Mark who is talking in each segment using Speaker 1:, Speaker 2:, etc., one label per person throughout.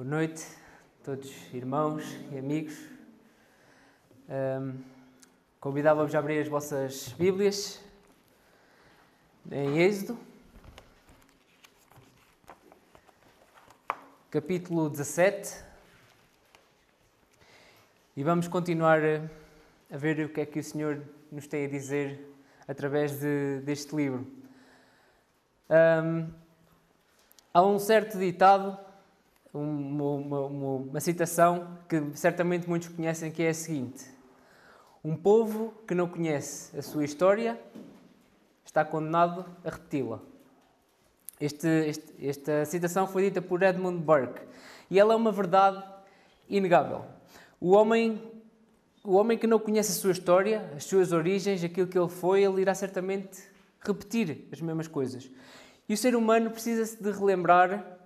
Speaker 1: Boa noite a todos, irmãos e amigos. Um, Convidava-vos a abrir as vossas Bíblias em Êxodo, capítulo 17, e vamos continuar a ver o que é que o Senhor nos tem a dizer através de, deste livro. Um, há um certo ditado, uma, uma, uma, citação que certamente muitos conhecem, que é a seguinte: Um povo que não conhece a sua história está condenado a repeti-la. Este, este, esta citação foi dita por Edmund Burke e ela é uma verdade inegável. O homem, o homem que não conhece a sua história, as suas origens, aquilo que ele foi, ele irá certamente repetir as mesmas coisas. E o ser humano precisa-se de relembrar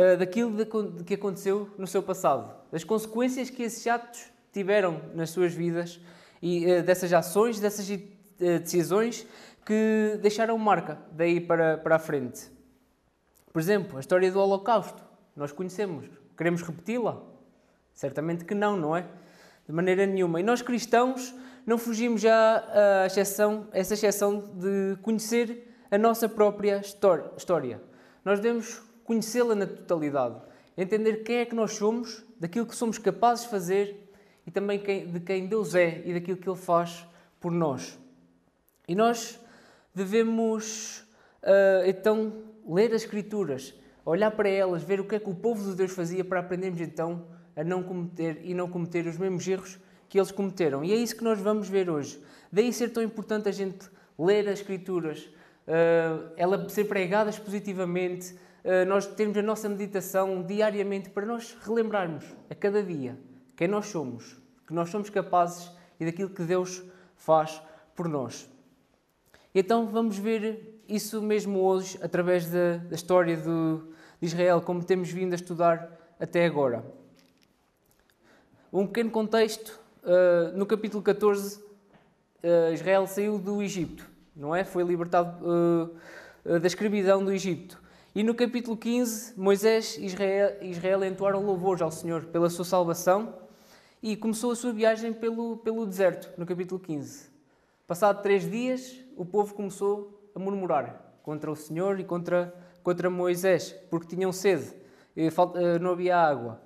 Speaker 1: uh, daquilo de, que aconteceu no seu passado, das consequências que esses atos tiveram nas suas vidas e uh, dessas ações, dessas uh, decisões que deixaram marca daí para, para a frente. Por exemplo, a história do Holocausto. Nós conhecemos. Queremos repeti-la? Certamente que não, não é? De maneira nenhuma. E nós cristãos não fugimos já a exceção, essa exceção de conhecer a nossa própria história. Nós devemos conhecê-la na totalidade, entender quem é que nós somos, daquilo que somos capazes de fazer e também de quem Deus é e daquilo que Ele faz por nós. E nós devemos uh, então ler as Escrituras, olhar para elas, ver o que é que o povo de Deus fazia para aprendermos então a não cometer e não cometer os mesmos erros que eles cometeram. E é isso que nós vamos ver hoje. Daí ser tão importante a gente ler as Escrituras, uh, ela ser pregada positivamente, nós termos a nossa meditação diariamente para nós relembrarmos a cada dia quem nós somos, que nós somos capazes e daquilo que Deus faz por nós. Então vamos ver isso mesmo hoje através da, da história do, de Israel, como temos vindo a estudar até agora. Um pequeno contexto: uh, no capítulo 14, uh, ah, Israel saiu do Egito, não é? Foi libertado uh, da escravidão do Egito. E no capítulo 15, Moisés e Israel, Israel entoaram louvores ao Senhor pela sua salvação e começou a sua viagem pelo, pelo deserto, no capítulo 15. Passado três dias, o povo começou a murmurar contra o Senhor e contra, contra Moisés, porque tinham sede, e eh, não havia água.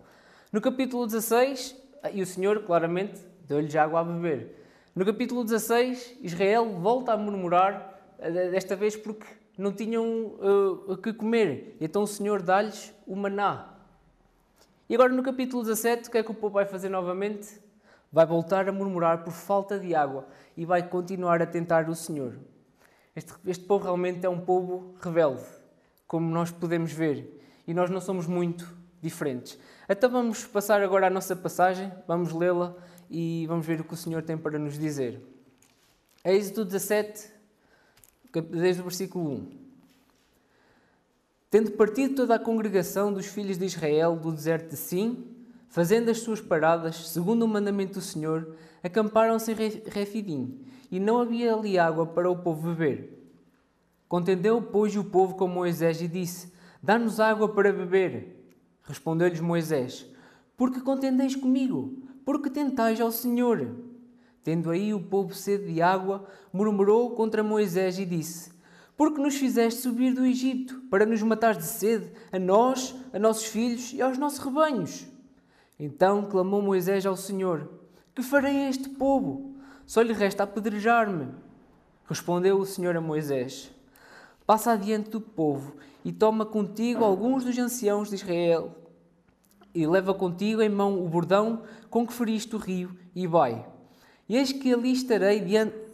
Speaker 1: No capítulo 16, e o Senhor claramente deu-lhes água a beber. No capítulo 16, Israel volta a murmurar, eh, desta vez porque não tinham uh, o que comer. Então o Senhor dá-lhes o maná. E agora no capítulo 17, o que é que o povo vai fazer novamente? vai voltar a murmurar por falta de água e vai continuar a tentar o Senhor. Este, este povo realmente é um povo rebelde, como nós podemos ver, e nós não somos muito diferentes. Então vamos passar agora à nossa passagem, vamos lê-la e vamos ver o que o Senhor tem para nos dizer. Êxodo 17, desde o versículo 1. Tendo partido toda a congregação dos filhos de Israel do deserto de Sim, Fazendo as suas paradas, segundo o mandamento do Senhor, acamparam-se em Refidim, e não havia ali água para o povo beber. Contendeu, pois, o povo com Moisés e disse: Dá-nos água para beber. Respondeu-lhes Moisés: Porque contendeis comigo? Porque tentais ao Senhor? Tendo aí o povo sede de água, murmurou contra Moisés e disse: Porque nos fizeste subir do Egito, para nos matar de sede, a nós, a nossos filhos e aos nossos rebanhos? Então clamou Moisés ao Senhor: Que farei a este povo? Só lhe resta apedrejar-me. Respondeu o Senhor a Moisés: Passa adiante do povo e toma contigo alguns dos anciãos de Israel e leva contigo em mão o bordão com que feriste o rio e vai. E eis que ali estarei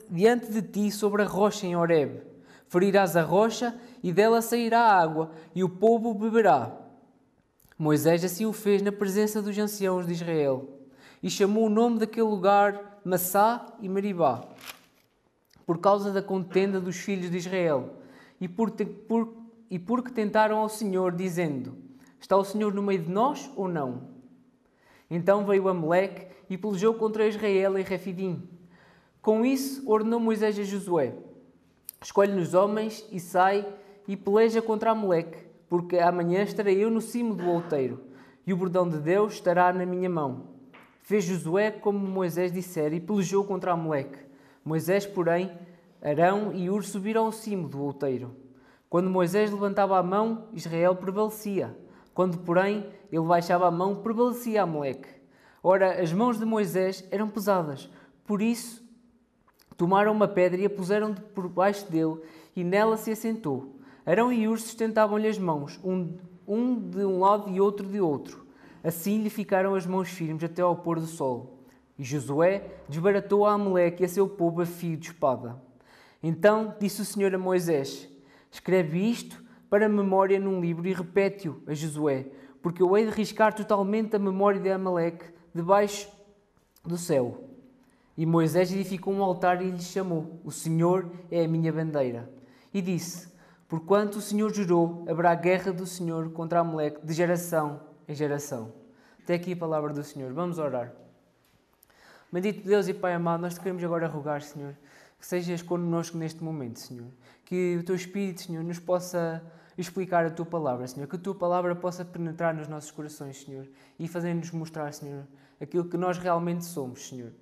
Speaker 1: diante de ti sobre a rocha em Horeb. Ferirás a rocha e dela sairá água e o povo beberá. Moisés assim o fez na presença dos anciãos de Israel e chamou o nome daquele lugar Massá e Meribá, por causa da contenda dos filhos de Israel e, por, por, e porque tentaram ao Senhor, dizendo: Está o Senhor no meio de nós ou não? Então veio Amaleque e pelejou contra Israel em Refidim. Com isso, ordenou Moisés a Josué: Escolhe-nos homens e sai e peleja contra Amaleque porque amanhã estarei eu no cimo do outeiro. e o bordão de Deus estará na minha mão. Fez Josué como Moisés dissera e pelejou contra Amaleque. Moisés, porém, Arão e Ur subiram ao cimo do outeiro. Quando Moisés levantava a mão, Israel prevalecia. Quando, porém, ele baixava a mão, prevalecia Amaleque. Ora, as mãos de Moisés eram pesadas, por isso tomaram uma pedra e a puseram por baixo dele, e nela se assentou. Arão e Ur sustentavam-lhe as mãos, um, de um lado e outro de outro. Assim lhe ficaram as mãos firmes até ao pôr do sol. E Josué desbaratou a Amaleque e a seu povo a fio de espada. Então disse o Senhor a Moisés: Escreve isto para memória num livro e repete-o a Josué, porque eu hei de riscar totalmente a memória de Amaleque debaixo do céu. E Moisés edificou um altar e lhe chamou: O Senhor é a minha bandeira. E disse: Porquanto o Senhor jurou, haverá guerra do Senhor contra Amaleque de geração em geração. Até aqui a palavra do Senhor. Vamos orar. Bendito Deus e Pai amado, nós te queremos agora rogar, Senhor, que sejas connosco neste momento, Senhor. Que o teu Espírito, Senhor, nos possa explicar a tua palavra, Senhor. Que a tua palavra possa penetrar nos nossos corações, Senhor, e fazer-nos mostrar, Senhor, aquilo que nós realmente somos, Senhor.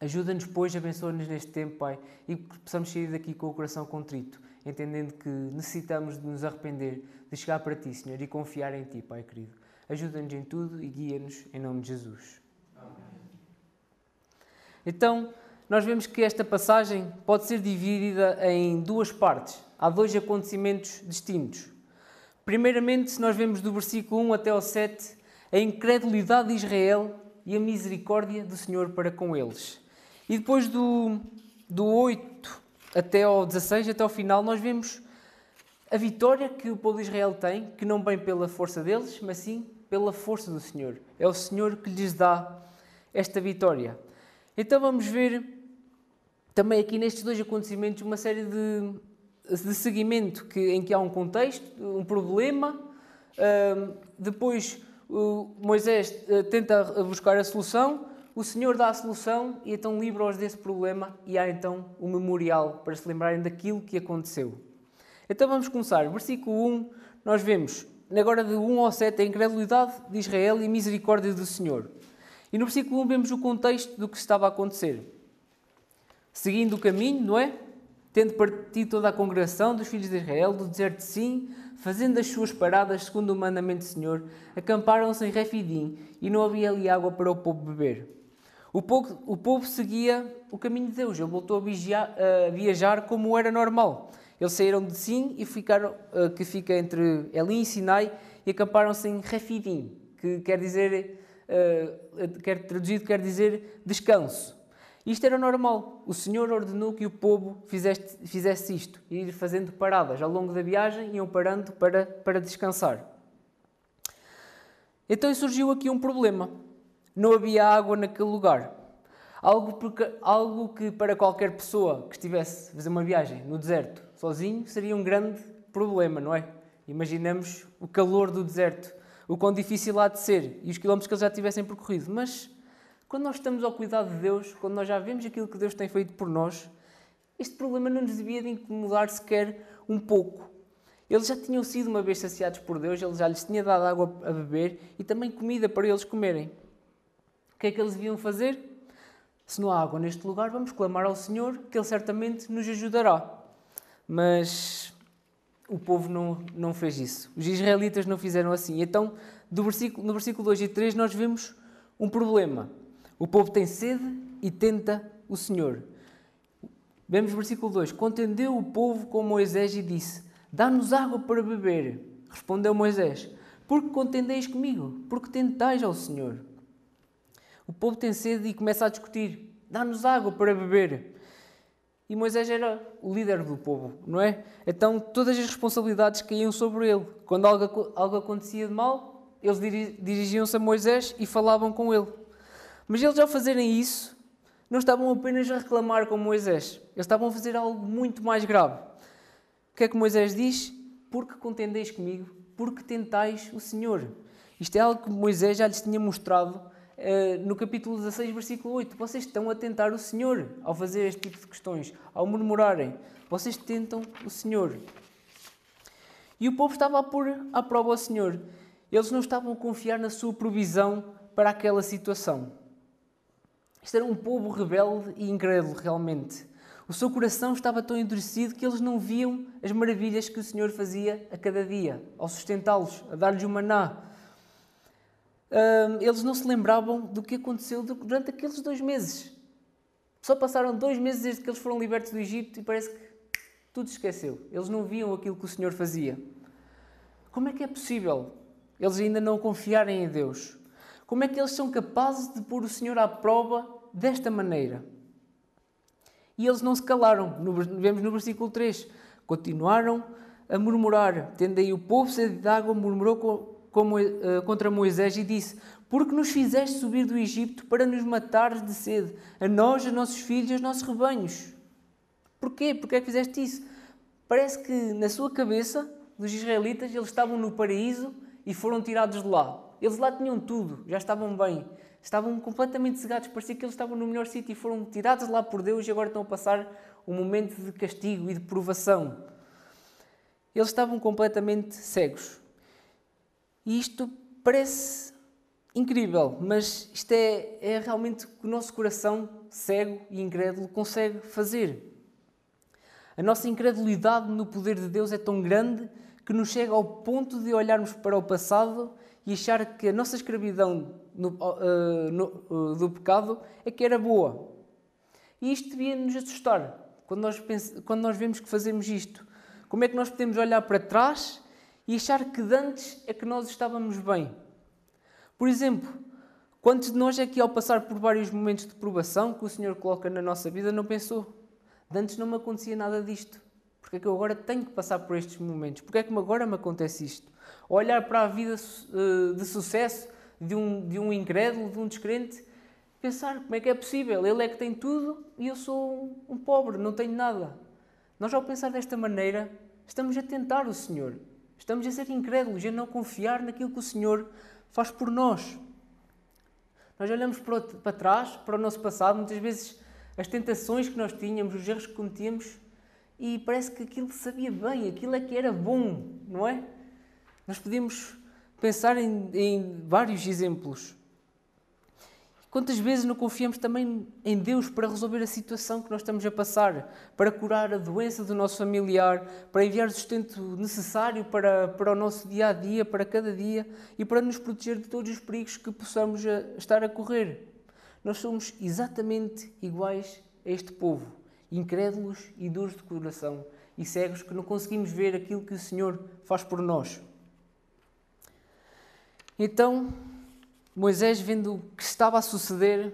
Speaker 1: Ajuda-nos, pois, abençoa-nos neste tempo, Pai, e que possamos sair daqui com o coração contrito, entendendo que necessitamos de nos arrepender, de chegar para Ti, Senhor, e confiar em Ti, Pai querido. Ajuda-nos em tudo e guia-nos em nome de Jesus. Amém. Então, nós vemos que esta passagem pode ser dividida em duas partes. Há dois acontecimentos distintos. Primeiramente, nós vemos do versículo 1 até ao 7 a incredulidade de Israel e a misericórdia do Senhor para com eles. E depois do, do 8 até ao 16, até ao final, nós vemos a vitória que o povo de Israel tem, que não vem pela força deles, mas sim pela força do Senhor. É o Senhor que lhes dá esta vitória. Então vamos ver também aqui nestes dois acontecimentos uma série de, de seguimento que, em que há um contexto, um problema, uh, depois Moisés uh, tenta buscar a solução, o Senhor dá a solução e então livra-os desse problema e há então um memorial para se lembrarem daquilo que aconteceu. Então vamos começar. Versículo 1, nós vemos, agora de 1 ao 7, a incredulidade de Israel e a misericórdia do Senhor. E no versículo 1 vemos o contexto do que estava a acontecer. Seguindo o caminho, não é? Tendo partido toda a congregação dos filhos de Israel do deserto de Sim, fazendo as suas paradas segundo o mandamento do Senhor, acamparam-se em Refidim e não havia ali água para o povo beber. O povo, o povo seguia o caminho de Deus, ele voltou a, vigiar, a viajar como era normal. Eles saíram de Sim e ficaram, uh, que fica entre Elim e Sinai, e acamparam-se em Refidim, que quer dizer, uh, quer, traduzido quer dizer descanso. Isto era normal. O Senhor ordenou que o povo fizesse, fizesse isto, ir fazendo paradas. Ao longo da viagem iam parando para, para descansar. Então surgiu aqui um problema não havia água naquele lugar. Algo, porque, algo que para qualquer pessoa que estivesse a fazer uma viagem no deserto sozinho seria um grande problema, não é? Imaginamos o calor do deserto, o quão difícil há de ser e os quilómetros que eles já tivessem percorrido. Mas quando nós estamos ao cuidado de Deus, quando nós já vemos aquilo que Deus tem feito por nós, este problema não nos devia de incomodar sequer um pouco. Eles já tinham sido uma vez saciados por Deus, Ele já lhes tinha dado água a beber e também comida para eles comerem que é que eles deviam fazer? Se não há água neste lugar, vamos clamar ao Senhor, que Ele certamente nos ajudará. Mas o povo não, não fez isso. Os israelitas não fizeram assim. Então, do versículo, no versículo 2 e 3, nós vemos um problema. O povo tem sede e tenta o Senhor. Vemos versículo 2: Contendeu o povo com Moisés e disse: Dá-nos água para beber. Respondeu Moisés: Porque contendeis comigo? Porque tentais ao Senhor. O povo tem sede e começa a discutir: dá-nos água para beber. E Moisés era o líder do povo, não é? Então todas as responsabilidades caíam sobre ele. Quando algo, algo acontecia de mal, eles dirigiam-se a Moisés e falavam com ele. Mas eles, ao fazerem isso, não estavam apenas a reclamar com Moisés, eles estavam a fazer algo muito mais grave. O que é que Moisés diz? Porque contendeis comigo, porque tentais o Senhor. Isto é algo que Moisés já lhes tinha mostrado eh, no capítulo 16, versículo 8. Vocês estão a tentar o Senhor ao fazer este tipo de questões, ao murmurarem. Vocês tentam o Senhor. E o povo estava a pôr à prova o Senhor. Eles não estavam a confiar na sua provisão para aquela situação. Este era um povo rebelde e incrédulo, realmente. O seu coração estava tão endurecido que eles não viam as maravilhas que o Senhor fazia a cada dia, ao sustentá-los, a dar-lhes o maná. eles não se lembravam do que aconteceu durante aqueles dois meses. Só passaram dois meses desde que eles foram libertos do Egito e parece que tudo esqueceu. Eles não viam aquilo que o Senhor fazia. Como é que é possível eles ainda não confiarem em Deus? Como é que eles são capazes de pôr o Senhor à prova desta maneira? E eles não se calaram. vemos no versículo 3. Continuaram a murmurar. Tendo aí o povo sede de água, murmurou eh, contra Moisés e disse: Porque nos fizeste subir do Egito para nos matar de sede, a nós, a nossos filhos e aos nossos rebanhos? Porquê? Porquê é que fizeste isso? Parece que na sua cabeça, dos israelitas, eles estavam no paraíso e foram tirados de lá. Eles lá tinham tudo, já estavam bem, estavam completamente cegados, parecia que eles estavam no melhor sítio e foram tirados lá por Deus e agora estão a passar um momento de castigo e de provação. Eles estavam completamente cegos. E isto parece incrível, mas isto é, é realmente o que o nosso coração cego e incrédulo consegue fazer. A nossa incredulidade no poder de Deus é tão grande que nos chega ao ponto de olharmos para o passado e achar que a nossa escravidão no, uh, no, uh, do pecado é que era boa. E isto devia nos assustar quando nós, quando nós vemos que fazemos isto. Como é que nós podemos olhar para trás e achar que antes é que nós estávamos bem? Por exemplo, quantos de nós é que ao passar por vários momentos de provação que o Senhor coloca na nossa vida não pensou? De antes não me acontecia nada disto. Porque é que eu agora tenho que passar por estes momentos? Porque é que agora me acontece isto? Olhar para a vida uh, de sucesso de um, de um incrédulo, de um descrente, pensar como é que é possível? Ele é que tem tudo e eu sou um, pobre, não tenho nada. Nós, ao pensar desta maneira, estamos a tentar o Senhor. Estamos a ser incrédulos, a não confiar naquilo que o Senhor faz por nós. Nós olhamos para trás, para o nosso passado, muitas vezes as tentações que nós tínhamos, os erros que cometíamos, e parece que aquilo sabia bem, aquilo é que era bom, não é? Nós podemos pensar em, em vários exemplos. Quantas vezes não confiamos também em Deus para resolver a situação que nós estamos a passar, para curar a doença do nosso familiar, para enviar o sustento necessário para, para o nosso dia a dia, para cada dia e para nos proteger de todos os perigos que possamos a, estar a correr? Nós somos exatamente iguais a este povo, incrédulos e duros de coração e cegos que não conseguimos ver aquilo que o Senhor faz por nós. Então, Moisés, vendo o que estava a suceder,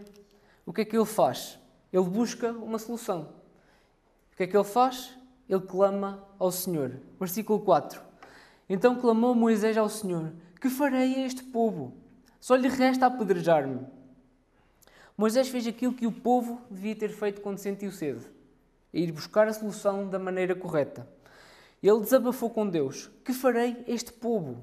Speaker 1: o que é que ele faz? Ele busca uma solução. O que é que ele faz? Ele clama ao Senhor. Versículo 4. Então clamou Moisés ao Senhor: Que farei a este povo? Só lhe resta apedrejar-me. Moisés fez aquilo que o povo devia ter feito quando sentiu sede: ir buscar a solução da maneira correta. Ele desabafou com Deus: Que farei a este povo?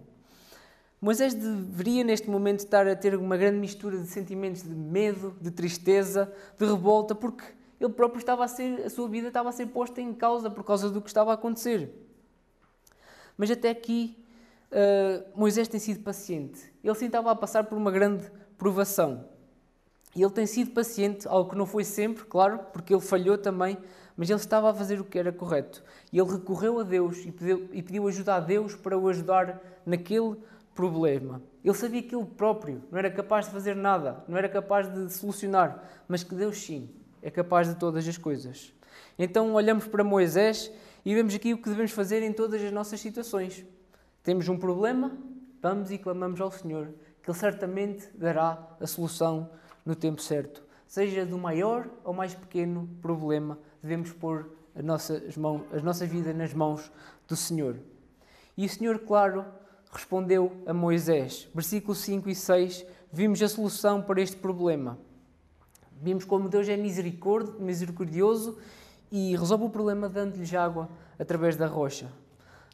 Speaker 1: Moisés deveria neste momento estar a ter uma grande mistura de sentimentos de medo, de tristeza, de revolta, porque ele próprio estava a ser, a sua vida estava a ser posta em causa por causa do que estava a acontecer. Mas até aqui uh, Moisés tem sido paciente. Ele sim estava a passar por uma grande provação. E ele tem sido paciente, algo que não foi sempre, claro, porque ele falhou também, mas ele estava a fazer o que era correto. E ele recorreu a Deus e pediu, e pediu ajuda a Deus para o ajudar naquele problema. Ele sabia que ele próprio não era capaz de fazer nada, não era capaz de solucionar, mas que Deus sim é capaz de todas as coisas. Então olhamos para Moisés e vemos aqui o que devemos fazer em todas as nossas situações. Temos um problema, vamos e clamamos ao Senhor, que Ele certamente dará a solução no tempo certo. Seja do maior ou mais pequeno problema, devemos pôr a nossa, mãos, a nossa vida nas mãos do Senhor. E o Senhor, claro, respondeu a Moisés. Versículos 5 e 6, vimos a solução para este problema. Vimos como Deus é misericordioso e resolve o problema dando-lhes água através da rocha.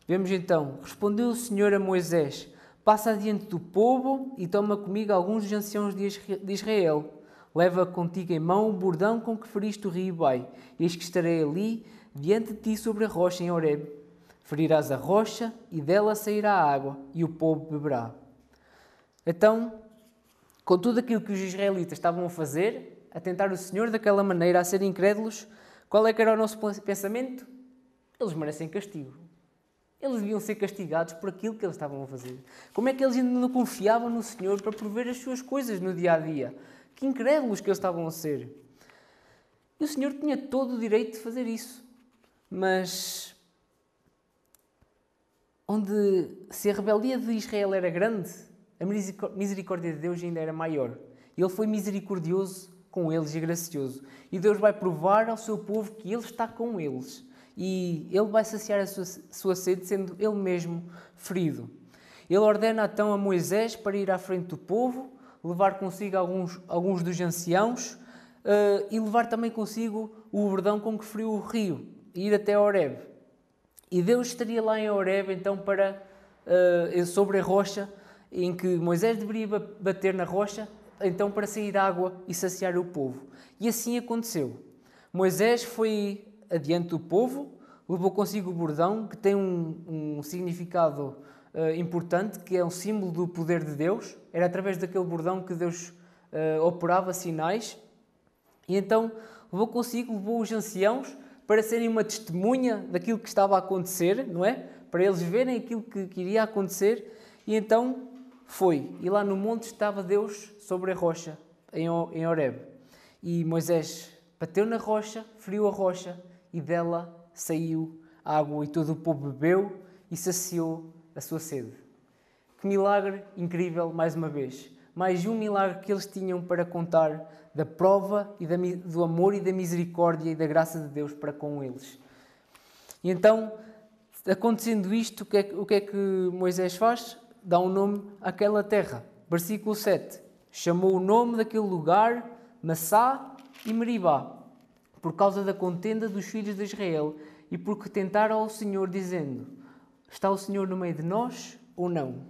Speaker 1: Vemos então, respondeu o Senhor a Moisés: Passa adiante do povo e toma comigo alguns dos anciãos de Israel. Leva contigo em mão o bordão com que feriste o rio Bai. Eis que estarei ali, diante de ti sobre a rocha em Horeb. Ferirás a rocha e dela sairá a água, e o povo beberá. Então, com tudo aquilo que os israelitas estavam a fazer, a tentar o Senhor daquela maneira, a ser incrédulos, qual é que era o nosso pensamento? Eles merecem castigo. Eles deviam ser castigados por aquilo que eles estavam a fazer. Como é que eles ainda não confiavam no Senhor para prover as suas coisas no dia a dia? Que incrédulos que eles estavam a ser. E o Senhor tinha todo o direito de fazer isso. Mas onde se a rebeldia de Israel era grande, a misericórdia de Deus ainda era maior. Ele foi misericordioso com eles e gracioso. E Deus vai provar ao seu povo que Ele está com eles. E Ele vai saciar a sua, sua sede, sendo Ele mesmo ferido. Ele ordena então a Moisés para ir à frente do povo, levar consigo alguns, alguns dos anciãos uh, e levar também consigo o bordão com que feriu o rio, e ir até Horeb. E Deus estaria lá em Horeb então para, uh, sobre a rocha, em que Moisés deveria bater na rocha, então para sair água e saciar o povo. E assim aconteceu. Moisés foi adiante do povo, levou consigo o bordão, que tem um, um significado uh, importante, que é um símbolo do poder de Deus. Era através daquele bordão que Deus uh, operava sinais. E então levou consigo, levou os anciãos para serem uma testemunha daquilo que estava a acontecer, não é? Para eles verem aquilo que, iria acontecer. E então foi. E lá no monte estava Deus sobre a rocha, em, Horeb. E Moisés bateu na rocha, feriu a rocha e dela saiu água e todo o povo bebeu e saciou a sua sede. Que milagre incrível, mais uma vez. Mais um milagre que eles tinham para contar da prova e da, do amor e da misericórdia e da graça de Deus para com eles. E então, acontecendo isto, o que, é, o que é que Moisés faz? Dá um nome àquela terra. Versículo 7. Chamou o nome daquele lugar Massá e Meribá, por causa da contenda dos filhos de Israel e porque tentaram ao Senhor, dizendo: Está o Senhor no meio de nós ou não?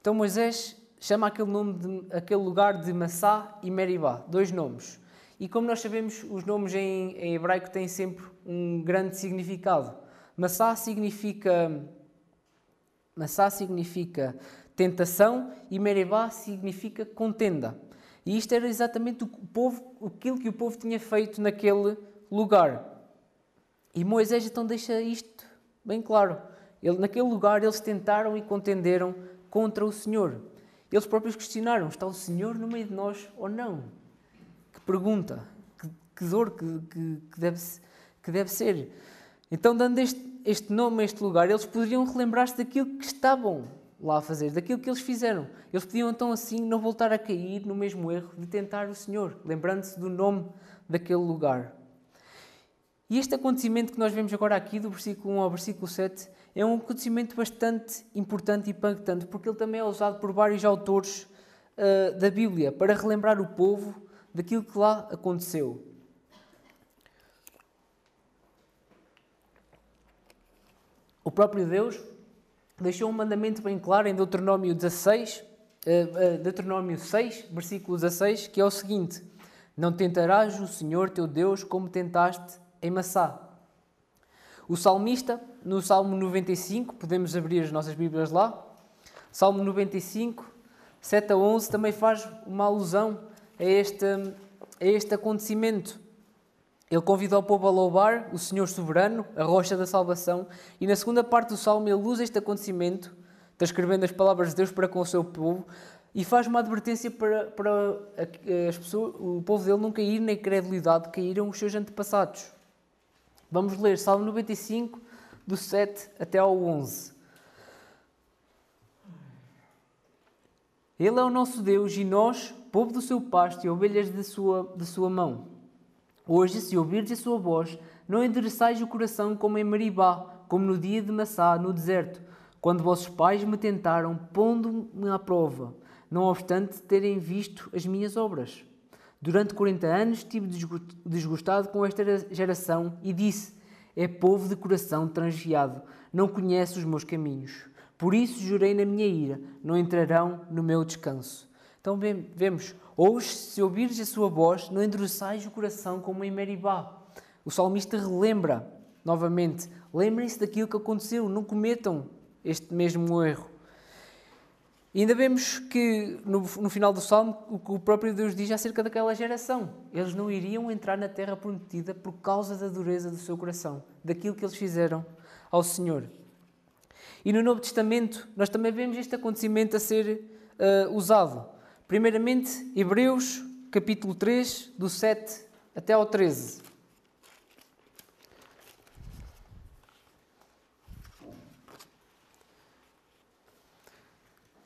Speaker 1: Então Moisés chama aquele, nome de, aquele lugar de Massá e Meribá, dois nomes. E como nós sabemos, os nomes em, em hebraico têm sempre um grande significado. Massá significa Massá significa tentação e Meribá significa contenda. E isto era exatamente o povo, aquilo que o povo tinha feito naquele lugar. E Moisés então deixa isto bem claro. Ele, naquele lugar eles tentaram e contenderam contra o Senhor. Eles próprios questionaram: está o Senhor no meio de nós ou não? Que pergunta, que, que dor que, que, que, deve, que deve ser. Então, dando este, este nome a este lugar, eles poderiam relembrar-se daquilo que estavam lá a fazer, daquilo que eles fizeram. Eles podiam então assim não voltar a cair no mesmo erro de tentar o Senhor, lembrando-se do nome daquele lugar. E este acontecimento que nós vemos agora aqui, do versículo 1 ao versículo 7, é um acontecimento bastante importante e impactante, porque ele também é usado por vários autores uh, da Bíblia para relembrar o povo daquilo que lá aconteceu. O próprio Deus deixou um mandamento bem claro em Deuteronômio 16, uh, uh, Deuteronômio 6, versículo 16, que é o seguinte: Não tentarás o Senhor teu Deus como tentaste em Massá. O salmista, no Salmo 95, podemos abrir as nossas Bíblias lá, Salmo 95, 7 a 11, também faz uma alusão a este, a este acontecimento. Ele convidou o povo a louvar o Senhor soberano, a rocha da salvação, e na segunda parte do salmo ele usa este acontecimento, transcrevendo as palavras de Deus para com o seu povo, e faz uma advertência para, para as pessoas, o povo dele não cair na incredulidade que caíram os seus antepassados. Vamos ler Salmo 95, do 7 até ao 11. Ele é o nosso Deus e nós, povo do seu pasto e ovelhas de sua, de sua mão. Hoje, se ouvirdes a sua voz, não endereçais o coração como em Meribá, como no dia de Massá, no deserto, quando vossos pais me tentaram, pondo-me à prova, não obstante terem visto as minhas obras. Durante 40 anos estive desgostado com esta geração e disse: É povo de coração transviado, não conhece os meus caminhos. Por isso jurei na minha ira: não entrarão no meu descanso. Então vemos, hoje, se ouvires a sua voz, não endureçais o coração como em Meribá. O salmista relembra, novamente, lembrem-se daquilo que aconteceu, não cometam este mesmo erro. E ainda vemos que no, no, final do Salmo o que o próprio Deus diz acerca daquela geração. Eles não iriam entrar na terra prometida por causa da dureza do seu coração, daquilo que eles fizeram ao Senhor. E no Novo Testamento nós também vemos este acontecimento a ser uh, usado. Primeiramente, Hebreus capítulo 3, do 7 até ao 13.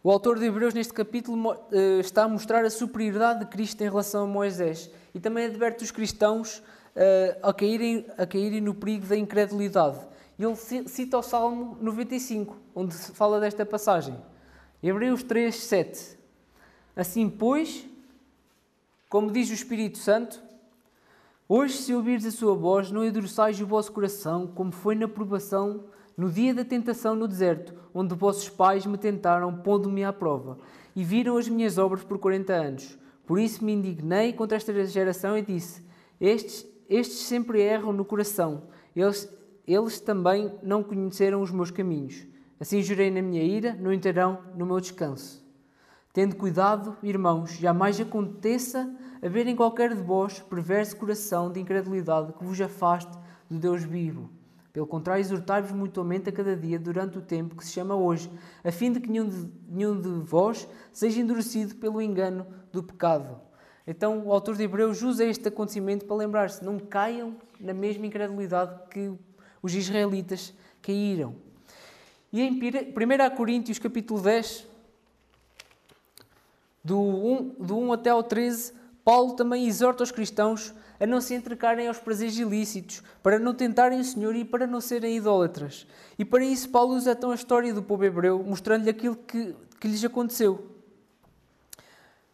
Speaker 1: O autor de Hebreus, neste capítulo, eh, está a mostrar a superioridade de Cristo em relação a Moisés e também adverte os cristãos eh, a caírem, a caírem no perigo da incredulidade. Ele cita o Salmo 95, onde se fala desta passagem. Hebreus 3, 7. Assim, pois, como diz o Espírito Santo, hoje, se ouvires a sua voz, não endureçais o vosso coração, como foi na provação no dia da tentação no deserto, onde vossos pais me tentaram, pondo-me à prova, e viram as minhas obras por quarenta anos. Por isso me indignei contra esta geração e disse: Estes, estes sempre erram no coração, eles, eles também não conheceram os meus caminhos. Assim jurei na minha ira, não entrarão no meu descanso. Tendo cuidado, irmãos, jamais aconteça haver em qualquer de vós perverso coração de incredulidade que vos afaste do Deus vivo pelo contrário, exortai-vos mutuamente a cada dia durante o tempo que se chama hoje, a fim de que nenhum de, nenhum de vós seja endurecido pelo engano do pecado. Então, o autor de Hebreus usa este acontecimento para lembrar-se: não caiam na mesma incredulidade que os israelitas caíram. E em 1 Coríntios, capítulo 10, do 1, do 1 até ao 13, Paulo também exorta os cristãos a não se entregarem aos prazeres ilícitos, para não tentarem o Senhor e para não serem idólatras. E para isso, Paulo usa então a história do povo hebreu, mostrando-lhe aquilo que, que lhes aconteceu.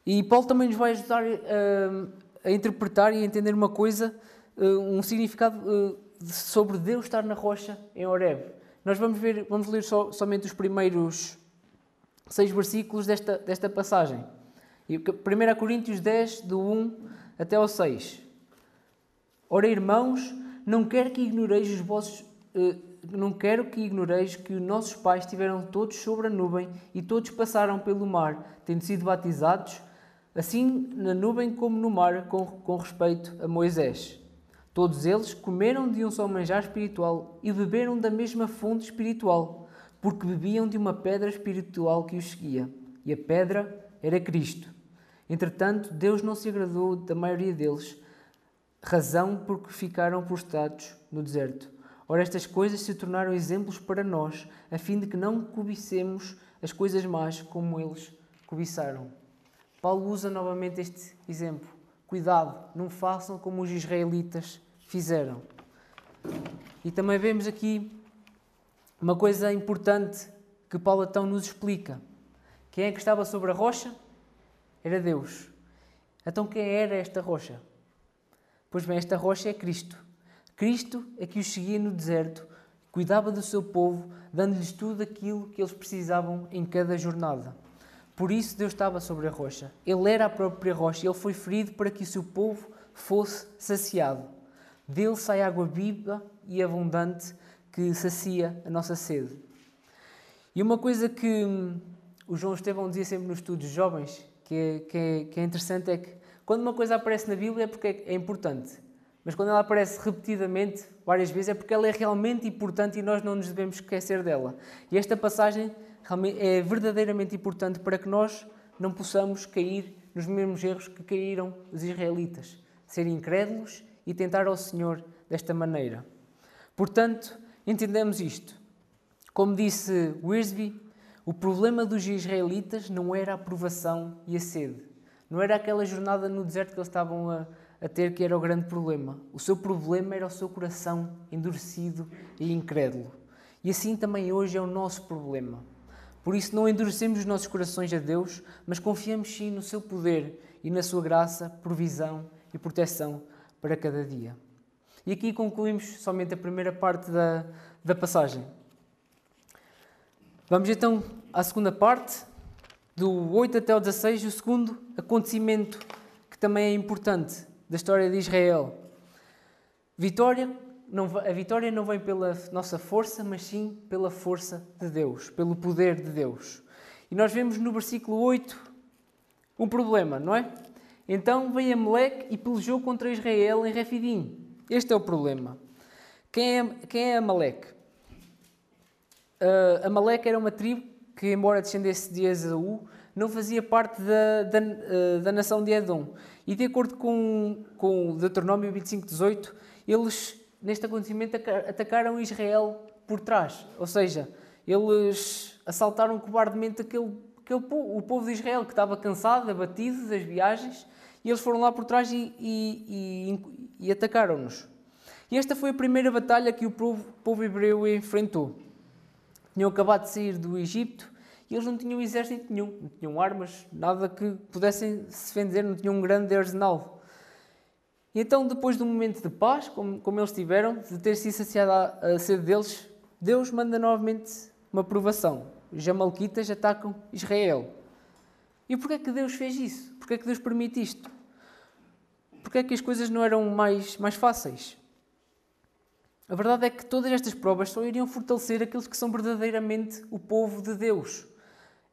Speaker 1: E Paulo também nos vai ajudar uh, a interpretar e a entender uma coisa, uh, um significado uh, sobre Deus estar na rocha em Horeb. Nós vamos ver, vamos ler somente os primeiros seis versículos desta, desta passagem. 1 Coríntios 10, do 1 até ao 6. Ora, irmãos, não quero que ignoreis os vossos. Eh, não quero que ignoreis que os nossos pais estiveram todos sobre a nuvem e todos passaram pelo mar, tendo sido batizados, assim na nuvem como no mar, com, com respeito a Moisés. Todos eles comeram de um só manjar espiritual e beberam da mesma fonte espiritual, porque bebiam de uma pedra espiritual que os seguia, e a pedra era Cristo. Entretanto, Deus não se agradou da maioria deles razão porque ficaram prostrados no deserto. Ora, estas coisas se tornaram exemplos para nós, a fim de que não cobicemos as coisas más como eles cobiçaram. Paulo usa novamente este exemplo. Cuidado, não façam como os israelitas fizeram. E também vemos aqui uma coisa importante que Paulo então nos explica. Quem é que estava sobre a rocha? Era Deus. Então quem era esta rocha? Pois bem, esta rocha é Cristo. Cristo é que os seguia no deserto, cuidava do seu povo, dando-lhes tudo aquilo que eles precisavam em cada jornada. Por isso Deus estava sobre a rocha. Ele era a própria rocha. Ele foi ferido para que o seu povo fosse saciado. Dele sai água viva e abundante que sacia a nossa sede. E uma coisa que hum, o João Estevão dizia sempre nos estudos jovens, que é, que é, que é interessante, é que quando uma coisa aparece na Bíblia é porque é importante. Mas quando ela aparece repetidamente, várias vezes, é porque ela é realmente importante e nós não nos devemos esquecer dela. E esta passagem é verdadeiramente importante para que nós não possamos cair nos mesmos erros que caíram os israelitas. Ser incrédulos e tentar ao Senhor desta maneira. Portanto, entendemos isto. Como disse Wiersbe, o problema dos israelitas não era a provação e a sede não era aquela jornada no deserto que eles estavam a, a ter que era o grande problema. O seu problema era o seu coração endurecido e incrédulo. E assim também hoje é o nosso problema. Por isso, não endurecemos os nossos corações a Deus, mas confiamos sim no seu poder e na sua graça, provisão e proteção para cada dia. E aqui concluímos somente a primeira parte da, da passagem. Vamos então à segunda parte, do 8 até o 16, o segundo acontecimento que também é importante da história de Israel. Vitória, não, a vitória não vem pela nossa força, mas sim pela força de Deus, pelo poder de Deus. E nós vemos no versículo 8 um problema, não é? Então veio Amaleque e pelejou contra Israel em Refidim. Este é o problema. Quem é, quem é Amaleque? Uh, Amaleque era uma tribo que, embora descendesse de Esaú, não fazia parte da, da, uh, da nação de Edom. E de acordo com, com Deuteronômio 25:18, eles, neste acontecimento, atacaram Israel por trás. Ou seja, eles assaltaram cobardemente aquele, aquele o povo de Israel que estava cansado, abatido das viagens, e eles foram lá por trás e, e, e, e atacaram-nos. E esta foi a primeira batalha que o povo, povo hebreu enfrentou. Tinham acabado de sair do Egito e eles não tinham exército nenhum, não tinham armas, nada que pudessem se defender, não tinham um grande arsenal. E então, depois de um momento de paz, como, como eles tiveram, de ter sido saciada a sede deles, Deus manda novamente uma provação. Os Jamalquitas atacam Israel. E porquê é que Deus fez isso? Porquê é que Deus permite isto? Porquê é que as coisas não eram mais, mais fáceis? A verdade é que todas estas provas só iriam fortalecer aqueles que são verdadeiramente o povo de Deus.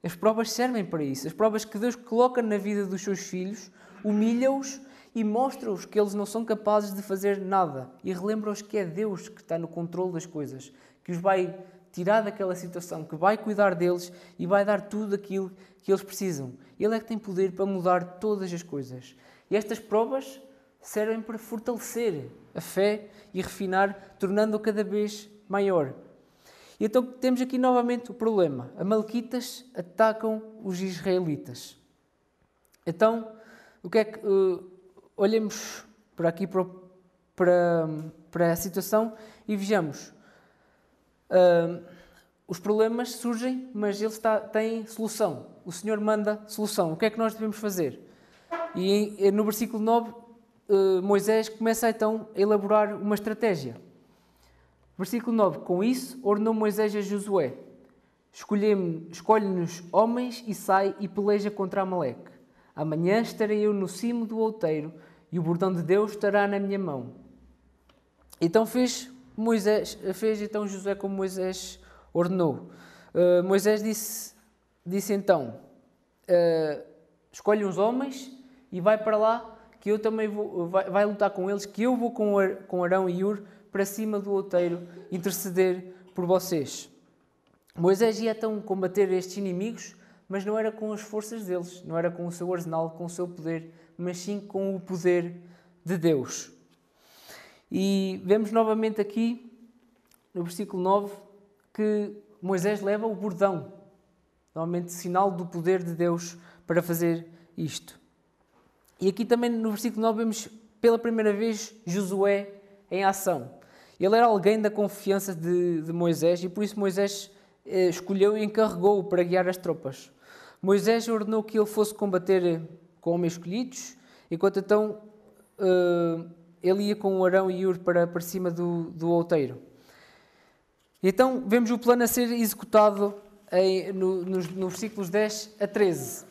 Speaker 1: As provas servem para isso. As provas que Deus coloca na vida dos seus filhos humilha-os e mostra-os que eles não são capazes de fazer nada. E relembra-os que é Deus que está no controle das coisas, que os vai tirar daquela situação, que vai cuidar deles e vai dar tudo aquilo que eles precisam. Ele é que tem poder para mudar todas as coisas. E estas provas servem para fortalecer a fé e refinar, tornando-a cada vez maior. E então temos aqui novamente o problema. Amalequitas atacam os israelitas. Então, o que é que. Uh, olhemos para aqui para, para, para a situação e vejamos. Uh, os problemas surgem, mas eles têm solução. O Senhor manda solução. O que é que nós devemos fazer? E no versículo 9, uh, Moisés começa então a elaborar uma estratégia. Versículo 9: Com isso, ordenou Moisés a Josué: Escolhe-nos homens e sai e peleja contra Amaleque. Amanhã estarei eu no cimo do outeiro e o bordão de Deus estará na minha mão. Então fez Moisés, fez então Josué como Moisés ordenou. Uh, Moisés disse, disse então: uh, escolhe uns homens e vai para lá que eu também vou, vai, vai lutar com eles, que eu vou com, com Arão e Ur para cima do outeiro interceder por vocês. Moisés ia então combater estes inimigos, mas não era com as forças deles, não era com o seu arsenal, com o seu poder, mas sim com o poder de Deus. E vemos novamente aqui, no versículo 9, que Moisés leva o bordão, novamente sinal do poder de Deus para fazer isto. E aqui também no versículo 9 vemos pela primeira vez Josué em ação. Ele era alguém da confiança de, de Moisés e por isso Moisés eh, escolheu e encarregou-o para guiar as tropas. Moisés ordenou que ele fosse combater eh, com homens escolhidos, enquanto então eh, ele ia com Arão e Ur para, para cima do, do outeiro. Então vemos o plano a ser executado em, no, nos, nos versículos 10 a 13.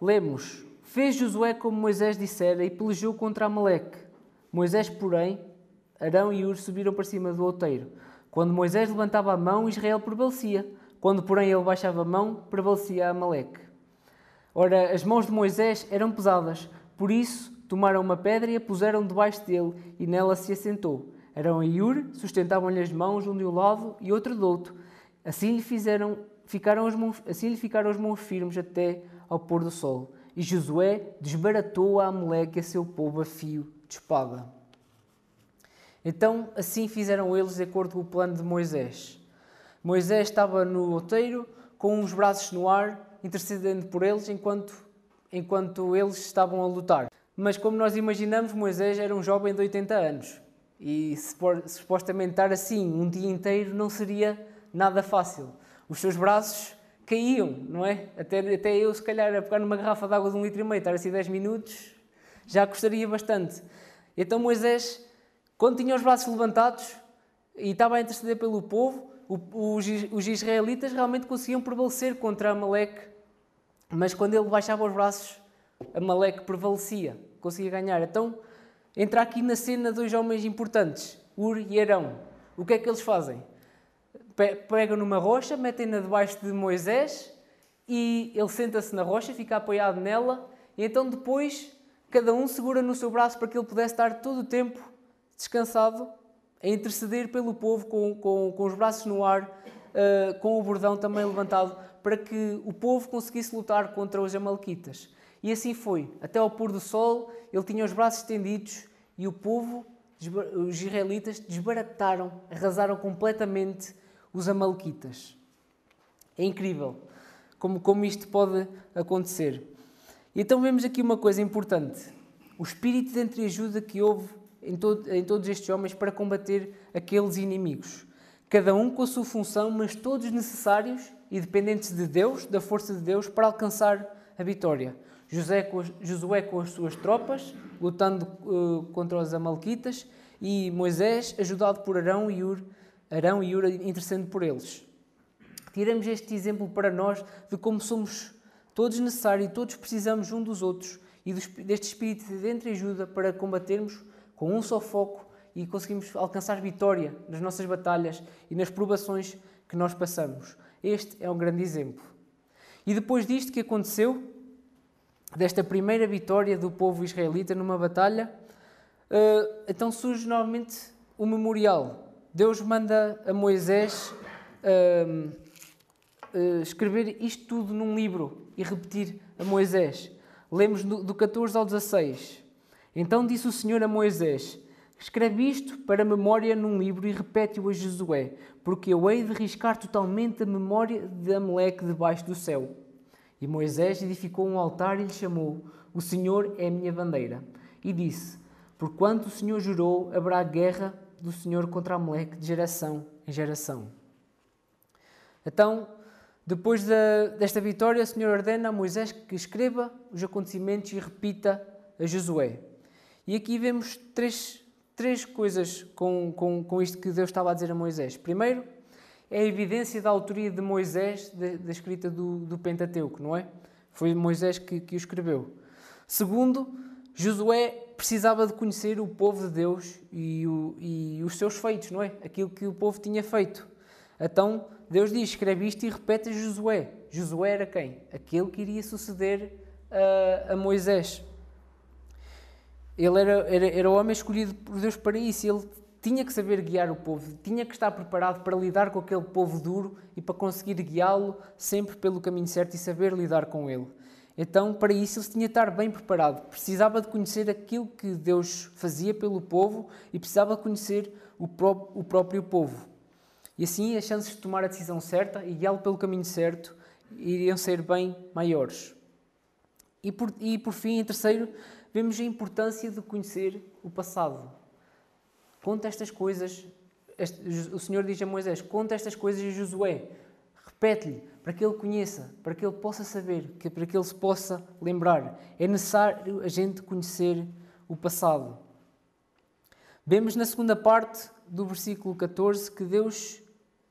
Speaker 1: Lemos: Fez Josué como Moisés dissera e pelejou contra Amaleque. Moisés, porém, Arão e Ur subiram para cima do outeiro. Quando Moisés levantava a mão, Israel prevalecia. Quando, porém, ele baixava a mão, prevalecia Amaleque. Ora, as mãos de Moisés eram pesadas, por isso tomaram uma pedra e a puseram debaixo dele, e nela se assentou. Arão e Ur sustentavam-lhe as mãos um de um lado e outro do outro. Assim lhe fizeram, ficaram as mãos, assim lhe ficaram as mãos firmes até ao pôr do sol. E Josué desbaratou a Amaleque a seu povo a fio de espada. Então, assim fizeram eles de acordo com o plano de Moisés. Moisés estava no outeiro, com os braços no ar, intercedendo por eles, enquanto, enquanto eles estavam a lutar. Mas, como nós imaginamos, Moisés era um jovem de 80 anos. E supostamente estar assim um dia inteiro não seria nada fácil. Os seus braços caíam, não é? Até, até eu, se calhar, a pegar numa garrafa de água de um litro e meio, estar assim 10 minutos, já custaria bastante. Então Moisés, quando tinha os braços levantados e estava a interceder pelo povo, os, os israelitas realmente conseguiam prevalecer contra Amaleque, mas quando ele baixava os braços, Amaleque prevalecia, conseguia ganhar. Então entra aqui na cena dois homens importantes, Ur e Arão. O que é que eles fazem? Pegam numa rocha, metem-na debaixo de Moisés e ele senta-se na rocha, fica apoiado nela, e então depois cada um segura no seu braço para que ele pudesse estar todo o tempo descansado, a interceder pelo povo com, com, com os braços no ar, uh, com o bordão também levantado, para que o povo conseguisse lutar contra os Amalequitas. E assim foi. Até ao pôr do sol, ele tinha os braços estendidos e o povo, os israelitas, desbarataram, arrasaram completamente os Amalequitas. É incrível como, como isto pode acontecer. E então vemos aqui uma coisa importante: o espírito de entreajuda que houve em, todo, em todos estes homens para combater aqueles inimigos. Cada um com a sua função, mas todos necessários e dependentes de Deus, da força de Deus, para alcançar a vitória. José com, Josué com as suas tropas, lutando uh, contra os Amalequitas, e Moisés, ajudado por Arão e Ur, Arão e Ur intercedendo por eles. Tiramos este exemplo para nós de como somos todos necessários e todos precisamos um dos outros e deste espírito de entreajuda para combatermos com um só foco e conseguimos alcançar vitória nas nossas batalhas e nas provações que nós passamos. Este é um grande exemplo. E depois disto que aconteceu, desta primeira vitória do povo israelita numa batalha, eh, então surge novamente o memorial. Deus manda a Moisés ehm, eh, escrever isto tudo num livro e repetir a Moisés. Lemos do 14 ao 16. Então disse o Senhor a Moisés: Escreve isto para memória num livro e repete-o a Josué, porque eu hei de riscar totalmente a memória de Amaleque debaixo do céu. E Moisés edificou um altar e lhe chamou: O Senhor é a minha bandeira. E disse: Porquanto o Senhor jurou, haverá guerra do Senhor contra Amaleque de geração em geração. Então, depois da, desta vitória, o Senhor ordena a Moisés que escreva os acontecimentos e repita a Josué. E aqui vemos três, três coisas com, com, com isto que Deus estava a dizer a Moisés. Primeiro, é a evidência da autoria de Moisés da escrita do, do, Pentateuco, não é? Foi Moisés que, que o escreveu. Segundo, Josué precisava de conhecer o povo de Deus e, o, e os seus feitos, não é? Aquilo que o povo tinha feito. Então, Deus diz, escreve isto e repete a Josué. Josué era quem? Aquele que iria suceder a, a Moisés. Ele era, era, era o homem escolhido por Deus para isso. Ele tinha que saber guiar o povo, tinha que estar preparado para lidar com aquele povo duro e para conseguir guiá-lo sempre pelo caminho certo e saber lidar com ele. Então, para isso, ele tinha que estar bem preparado. Precisava de conhecer aquilo que Deus fazia pelo povo e precisava de conhecer o, pró o próprio povo. E assim, as chances de tomar a decisão certa e guiá-lo pelo caminho certo iriam ser bem maiores. E por, e por fim, em terceiro, vemos a importância de conhecer o passado. Conta estas coisas, o Senhor diz a Moisés: conta estas coisas a Josué, repete-lhe, para que ele conheça, para que ele possa saber, para que ele se possa lembrar. É necessário a gente conhecer o passado. Vemos na segunda parte do versículo 14 que Deus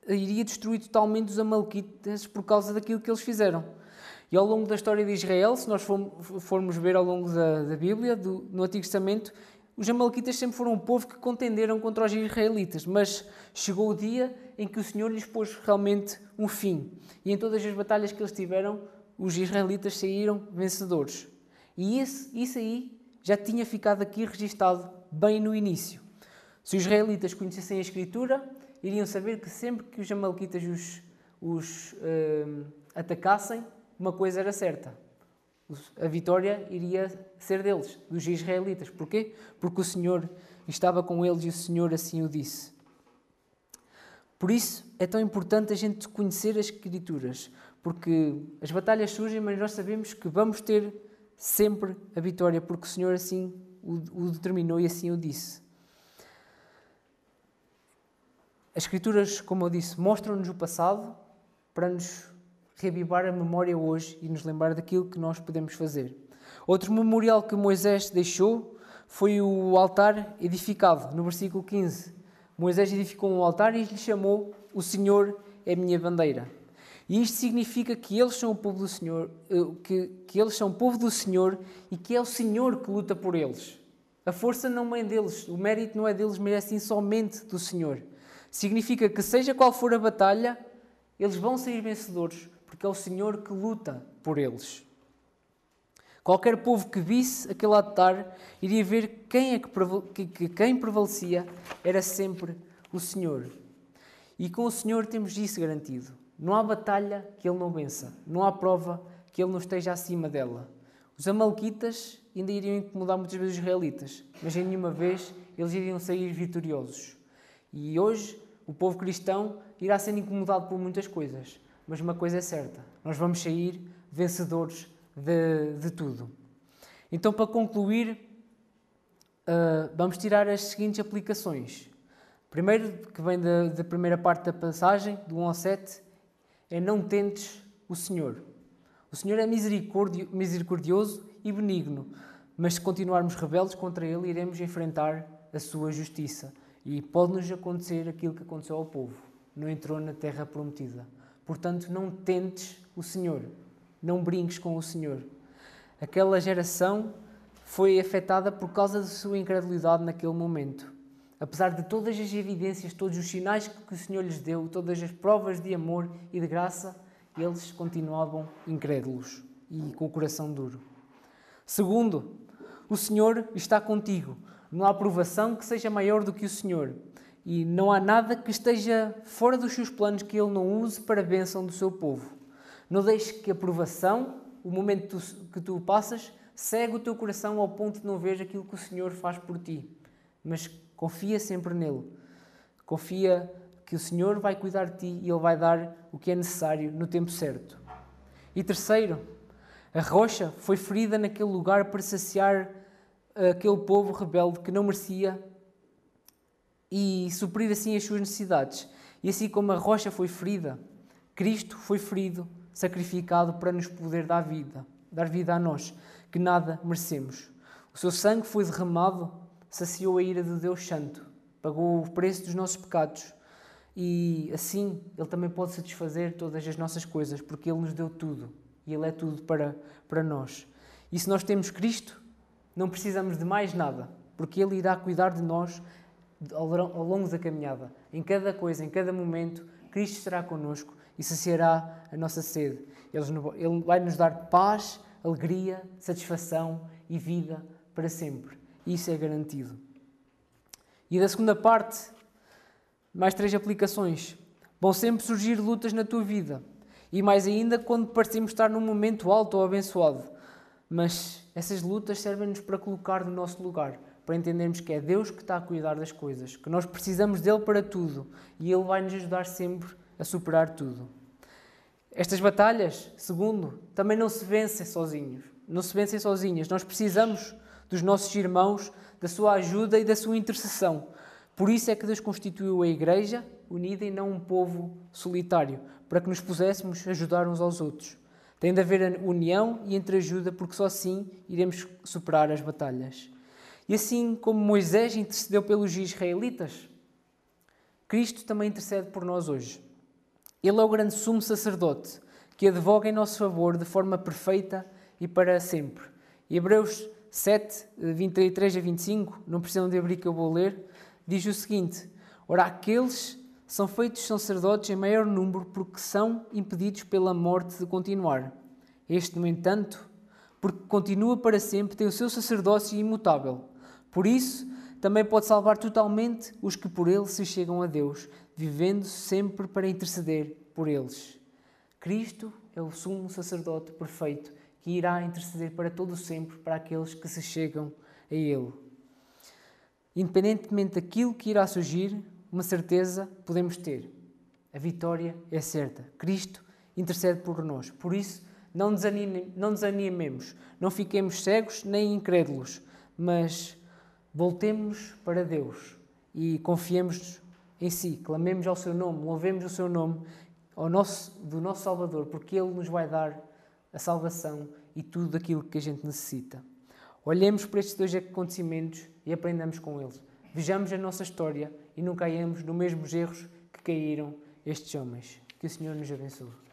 Speaker 1: iria destruir totalmente os Amalequitas por causa daquilo que eles fizeram. E ao longo da história de Israel, se nós formos ver ao longo da, da Bíblia, do, no Antigo Testamento, os Amalequitas sempre foram um povo que contenderam contra os israelitas, mas chegou o dia em que o Senhor lhes pôs realmente um fim. E em todas as batalhas que eles tiveram, os israelitas saíram vencedores. E esse, isso aí já tinha ficado aqui registado bem no início. Se os israelitas conhecessem a Escritura, iriam saber que sempre que os Amalequitas os, os uh, atacassem, uma coisa era certa: a vitória iria ser deles, dos israelitas. Porquê? Porque o Senhor estava com eles e o Senhor assim o disse. Por isso é tão importante a gente conhecer as Escrituras, porque as batalhas surgem, mas nós sabemos que vamos ter sempre a vitória, porque o Senhor assim o, o determinou e assim o disse. As Escrituras, como eu disse, mostram-nos o passado para nos reavivar a memória hoje e nos lembrar daquilo que nós podemos fazer. Outro memorial que Moisés deixou foi o altar edificado, no versículo 15. Moisés edificou um altar e lhe chamou O Senhor é minha bandeira. E isto significa que eles são o povo do Senhor, eh, que, que eles são o povo do Senhor e que é o Senhor que luta por eles. A força não é deles, o mérito não é deles, mas é sim somente do Senhor. Significa que, seja qual for a batalha, eles vão sair vencedores, porque é o Senhor que luta por eles. Qualquer povo que visse aquele altar iria ver quem é que, que quem prevalecia era sempre o Senhor. E com o Senhor temos isso garantido. Não há batalha que Ele não vença, não há prova que Ele não esteja acima dela. Os Amalequitas ainda iriam incomodar muitas vezes os israelitas, mas em nenhuma vez eles iriam sair vitoriosos. E hoje o povo cristão irá ser incomodado por muitas coisas, mas uma coisa é certa: nós vamos sair vencedores de, de tudo. Então, para concluir, uh, vamos tirar as seguintes aplicações. Primeiro, que vem da, da primeira parte da passagem, do 1 ao 7, é não tentes o Senhor. O Senhor é misericordioso e benigno, mas se continuarmos rebeldes contra Ele, iremos enfrentar a sua justiça. E pode-nos acontecer aquilo que aconteceu ao povo. Não entrou na terra prometida. Portanto, não tentes o Senhor. Não brinques com o Senhor. Aquela geração foi afetada por causa da sua incredulidade naquele momento. Apesar de todas as evidências, todos os sinais que o Senhor lhes deu, todas as provas de amor e de graça, eles continuavam incrédulos e com o coração duro. Segundo, o Senhor está contigo. Não há provação que seja maior do que o Senhor. E não há nada que esteja fora dos seus planos que Ele não use para a bênção do seu povo. Não deixes que a provação, o momento que tu passas, segue o teu coração ao ponto de não ver aquilo que o Senhor faz por ti. Mas confia sempre nele. Confia que o Senhor vai cuidar de ti e Ele vai dar o que é necessário no tempo certo. E terceiro, a rocha foi ferida naquele lugar para saciar aquele povo rebelde que não merecia e suprir assim as suas necessidades. E assim como a rocha foi ferida, Cristo foi ferido, sacrificado para nos poder dar vida, dar vida a nós, que nada merecemos. O seu sangue foi derramado, saciou a ira de Deus Santo, pagou o preço dos nossos pecados. E assim Ele também pode satisfazer todas as nossas coisas, porque Ele nos deu tudo e Ele é tudo para, para nós. E se nós temos Cristo, não precisamos de mais nada, porque Ele irá cuidar de nós ao longo da caminhada. Em cada coisa, em cada momento, Cristo estará connosco e saciará a nossa sede. Ele vai nos dar paz, alegria, satisfação e vida para sempre. Isso é garantido. E da segunda parte, mais três aplicações. Vão sempre surgir lutas na tua vida. E mais ainda quando parecemos estar num momento alto ou abençoado. Mas essas lutas servem-nos para colocar no nosso lugar, para entendermos que é Deus que está a cuidar das coisas, que nós precisamos dele para tudo e ele vai nos ajudar sempre a superar tudo. Estas batalhas, segundo, também não se vencem sozinhos, não se vencem sozinhas. Nós precisamos dos nossos irmãos, da sua ajuda e da sua intercessão. Por isso é que Deus constituiu a igreja unida e não um povo solitário, para que nos pudéssemos ajudar uns aos outros. Tem de haver união e entreajuda, porque só assim iremos superar as batalhas. E assim como Moisés intercedeu pelos israelitas, Cristo também intercede por nós hoje. Ele é o grande sumo sacerdote que advoga em nosso favor de forma perfeita e para sempre. Hebreus 7, 23 a 25, não precisam de abrir que eu vou ler, diz o seguinte: Ora, aqueles são feitos sacerdotes em maior número porque são impedidos pela morte de continuar. Este, no entanto, porque continua para sempre, tem o seu sacerdócio imutável. Por isso, também pode salvar totalmente os que por ele se chegam a Deus, vivendo sempre para interceder por eles. Cristo é o sumo sacerdote perfeito que irá interceder para todo sempre para aqueles que se chegam a ele. Independentemente daquilo que irá surgir, uma certeza podemos ter: a vitória é certa. Cristo intercede por nós. Por isso, não, desanime, não desanimemos, não fiquemos cegos nem incrédulos, mas voltemos para Deus e confiemos em si, clamemos ao seu nome, louvemos o seu nome ao nosso, do nosso Salvador, porque Ele nos vai dar a salvação e tudo aquilo que a gente necessita. Olhemos para estes dois acontecimentos e aprendamos com eles. Vejamos a nossa história e não caiamos nos mesmos erros que caíram estes homens. Que o Senhor nos abençoe.